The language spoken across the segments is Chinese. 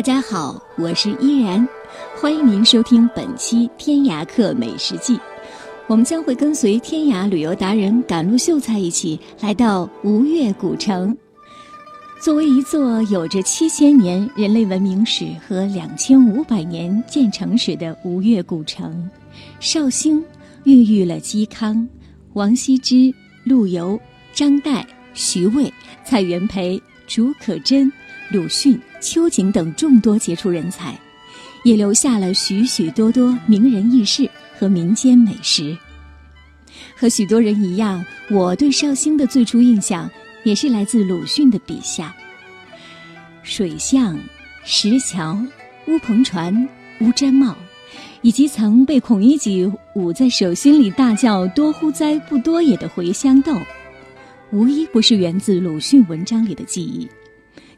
大家好，我是依然，欢迎您收听本期《天涯客美食记》。我们将会跟随天涯旅游达人赶路秀才一起来到吴越古城。作为一座有着七千年人类文明史和两千五百年建成史的吴越古城，绍兴孕育了嵇康、王羲之、陆游、张岱、徐渭、蔡元培、竺可桢、鲁迅、秋瑾等众多杰出人才，也留下了许许多多名人轶事和民间美食。和许多人一样，我对绍兴的最初印象。也是来自鲁迅的笔下，水巷、石桥、乌篷船、乌毡帽，以及曾被孔乙己捂在手心里大叫“多乎哉，不多也”的茴香豆，无一不是源自鲁迅文章里的记忆。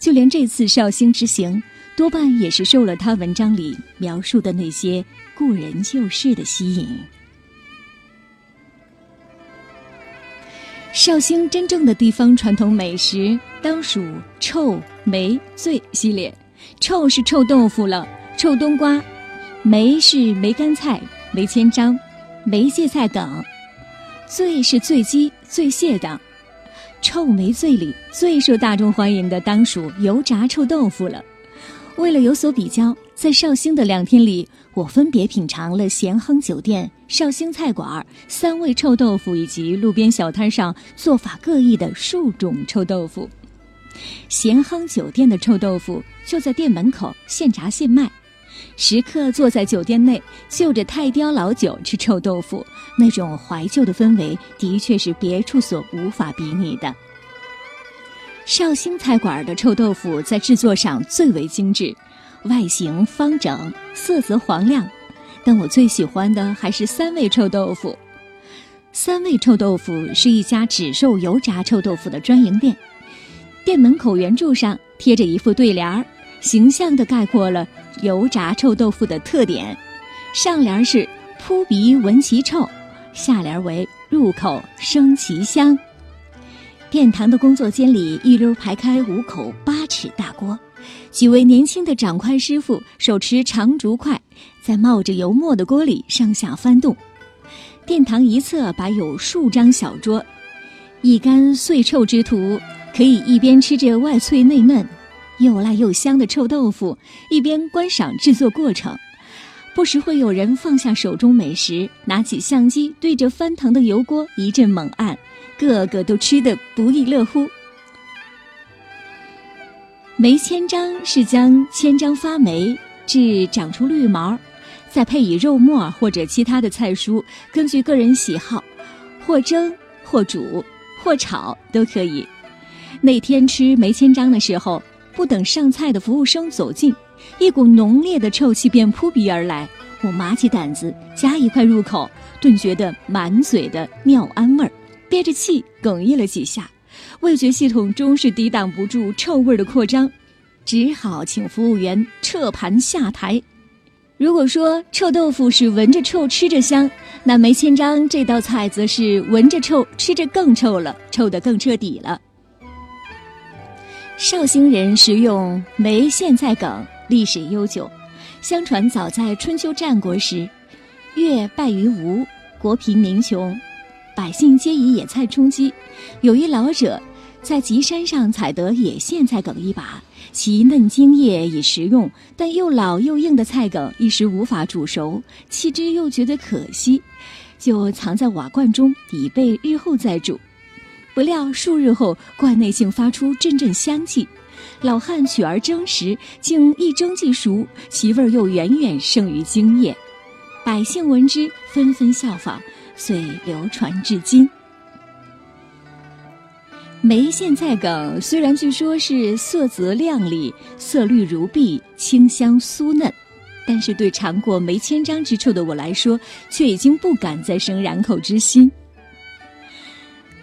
就连这次绍兴之行，多半也是受了他文章里描述的那些故人旧事的吸引。绍兴真正的地方传统美食当属臭梅醉系列，臭是臭豆腐了，臭冬瓜；梅是梅干菜、梅千张、梅芥菜等；醉是醉鸡、醉蟹等。臭梅醉里最受大众欢迎的当属油炸臭豆腐了。为了有所比较，在绍兴的两天里。我分别品尝了咸亨酒店、绍兴菜馆三味臭豆腐，以及路边小摊上做法各异的数种臭豆腐。咸亨酒店的臭豆腐就在店门口现炸现卖，食客坐在酒店内嗅着泰雕老酒吃臭豆腐，那种怀旧的氛围的确是别处所无法比拟的。绍兴菜馆的臭豆腐在制作上最为精致。外形方整，色泽黄亮，但我最喜欢的还是三味臭豆腐。三味臭豆腐是一家只售油炸臭豆腐的专营店，店门口圆柱上贴着一副对联儿，形象地概括了油炸臭豆腐的特点。上联是“扑鼻闻其臭”，下联为“入口生其香”。殿堂的工作间里一溜排开五口八尺大锅。几位年轻的掌筷师傅手持长竹筷，在冒着油墨的锅里上下翻动。殿堂一侧摆有数张小桌，一干碎臭之徒可以一边吃着外脆内嫩、又辣又香的臭豆腐，一边观赏制作过程。不时会有人放下手中美食，拿起相机对着翻腾的油锅一阵猛按，个个都吃得不亦乐乎。梅千张是将千张发霉至长出绿毛，再配以肉末或者其他的菜蔬，根据个人喜好，或蒸或煮或炒都可以。那天吃梅千张的时候，不等上菜的服务生走近，一股浓烈的臭气便扑鼻而来。我麻起胆子夹一块入口，顿觉得满嘴的尿氨味儿，憋着气哽咽了几下。味觉系统终是抵挡不住臭味的扩张，只好请服务员撤盘下台。如果说臭豆腐是闻着臭吃着香，那梅千张这道菜则是闻着臭吃着更臭了，臭得更彻底了。绍兴人食用梅苋菜梗历史悠久，相传早在春秋战国时，越败于吴，国贫民穷。百姓皆以野菜充饥，有一老者在吉山上采得野苋菜梗一把，其嫩茎叶已食用，但又老又硬的菜梗一时无法煮熟，弃之又觉得可惜，就藏在瓦罐中，以备日后再煮。不料数日后，罐内竟发出阵阵香气，老汉取而蒸时，竟一蒸即熟，其味又远远胜于精液。百姓闻之，纷纷效仿。遂流传至今。梅县菜梗虽然据说是色泽亮丽、色绿如碧、清香酥嫩，但是对尝过梅千张之臭的我来说，却已经不敢再生染口之心。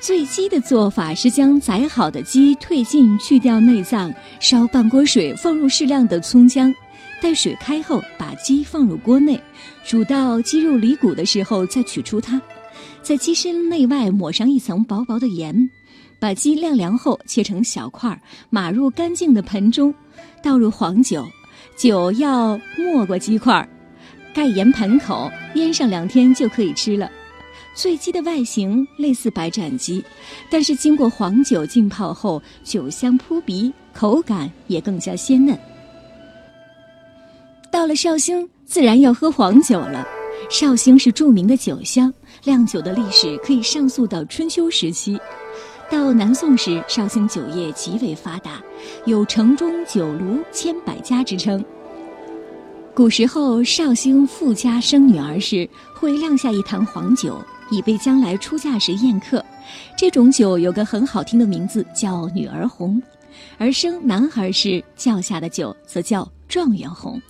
醉鸡的做法是将宰好的鸡退尽，去掉内脏，烧半锅水，放入适量的葱姜，待水开后，把鸡放入锅内，煮到鸡肉离骨的时候再取出它，在鸡身内外抹上一层薄薄的盐，把鸡晾凉后切成小块，码入干净的盆中，倒入黄酒，酒要没过鸡块，盖严盆口，腌上两天就可以吃了。醉鸡的外形类似白斩鸡，但是经过黄酒浸泡后，酒香扑鼻，口感也更加鲜嫩。到了绍兴，自然要喝黄酒了。绍兴是著名的酒乡，酿酒的历史可以上溯到春秋时期。到南宋时，绍兴酒业极为发达，有“城中酒炉千百家”之称。古时候，绍兴富家生女儿时，会酿下一坛黄酒。以备将来出嫁时宴客，这种酒有个很好听的名字，叫女儿红；而生男孩时叫下的酒，则叫状元红。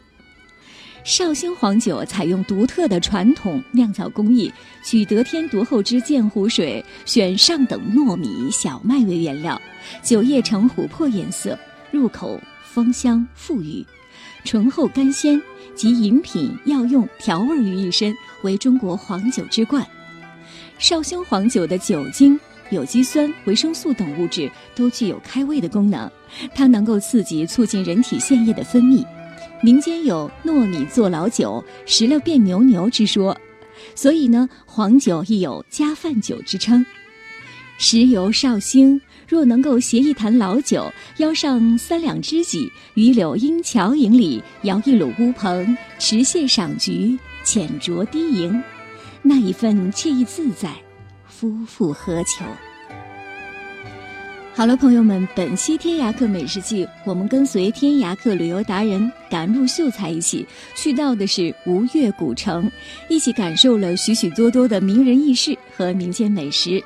绍兴黄酒采用独特的传统酿造工艺，取得天独厚之鉴湖水，选上等糯米、小麦为原料，酒液呈琥珀颜色，入口芳香馥郁，醇厚甘鲜，集饮品、药用、调味于一身，为中国黄酒之冠。绍兴黄酒的酒精、有机酸、维生素等物质都具有开胃的功能，它能够刺激、促进人体腺液的分泌。民间有“糯米做老酒，食了变牛牛”之说，所以呢，黄酒亦有加饭酒之称。时游绍兴，若能够携一坛老酒，邀上三两知己，于柳荫桥影里摇一缕乌篷，持蟹赏菊，浅酌低吟。那一份惬意自在，夫复何求？好了，朋友们，本期天涯客美食记，我们跟随天涯客旅游达人赶路秀才一起去到的是吴越古城，一起感受了许许多多的名人轶事和民间美食。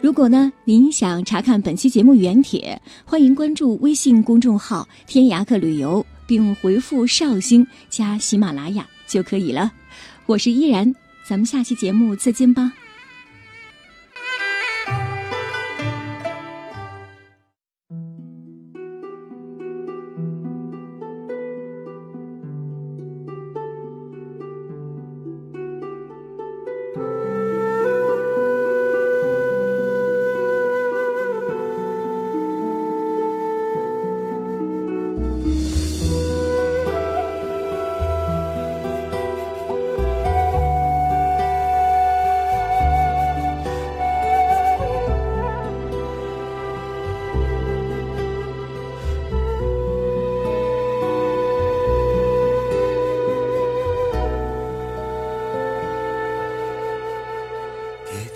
如果呢，您想查看本期节目原帖，欢迎关注微信公众号“天涯客旅游”，并回复“绍兴”加喜马拉雅就可以了。我是依然。咱们下期节目再见吧。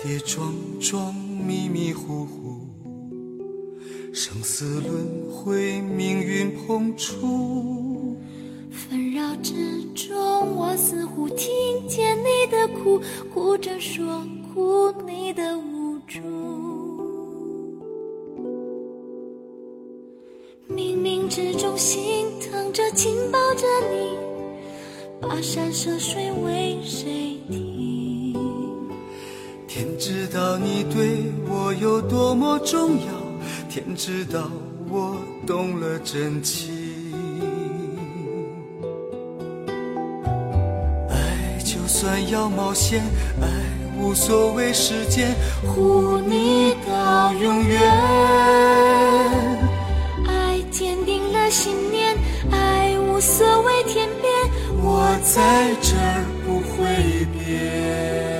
跌撞撞，迷迷糊糊，生死轮回，命运碰触纷扰之中，我似乎听见你的哭，哭着说哭你的无助。冥冥之中心疼着紧抱着你，跋山涉水为谁停？天知道你对我有多么重要，天知道我动了真情。爱就算要冒险，爱无所谓时间，护你到永远。爱坚定了信念，爱无所谓天边，我在这儿不会变。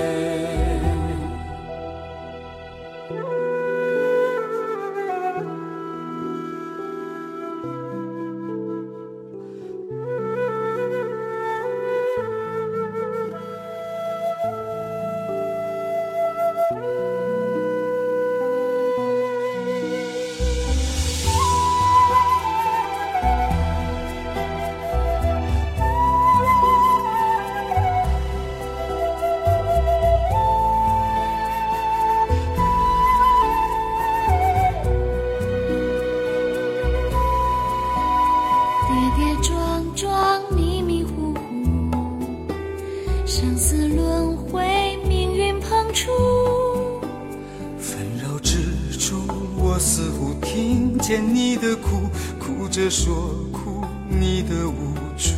着说哭你的无助。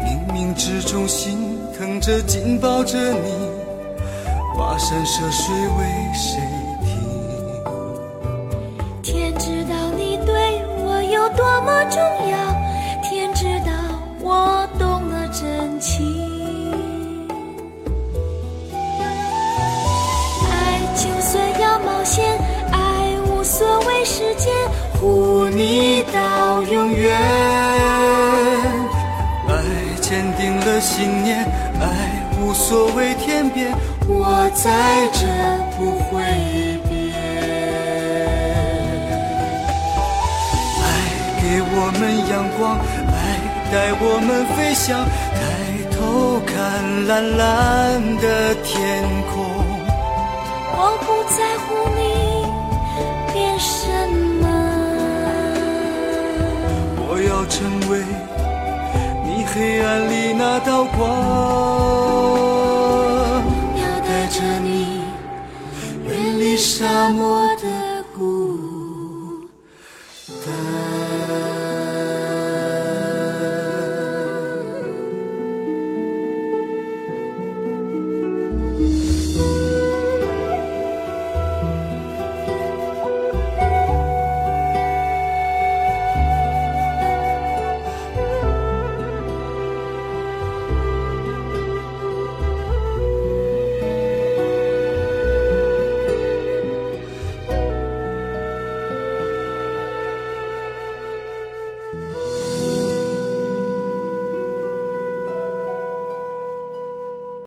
冥冥之中心疼着紧抱着你，跋山涉水为谁停？天知道你对我有多么重要，间，护你到永远。爱坚定了信念，爱无所谓天边，我在这不会变。爱给我们阳光，爱带我们飞翔，抬头看蓝蓝的天空。我不在乎你变什么，我要成为你黑暗里那道光，要带着你远离沙漠的孤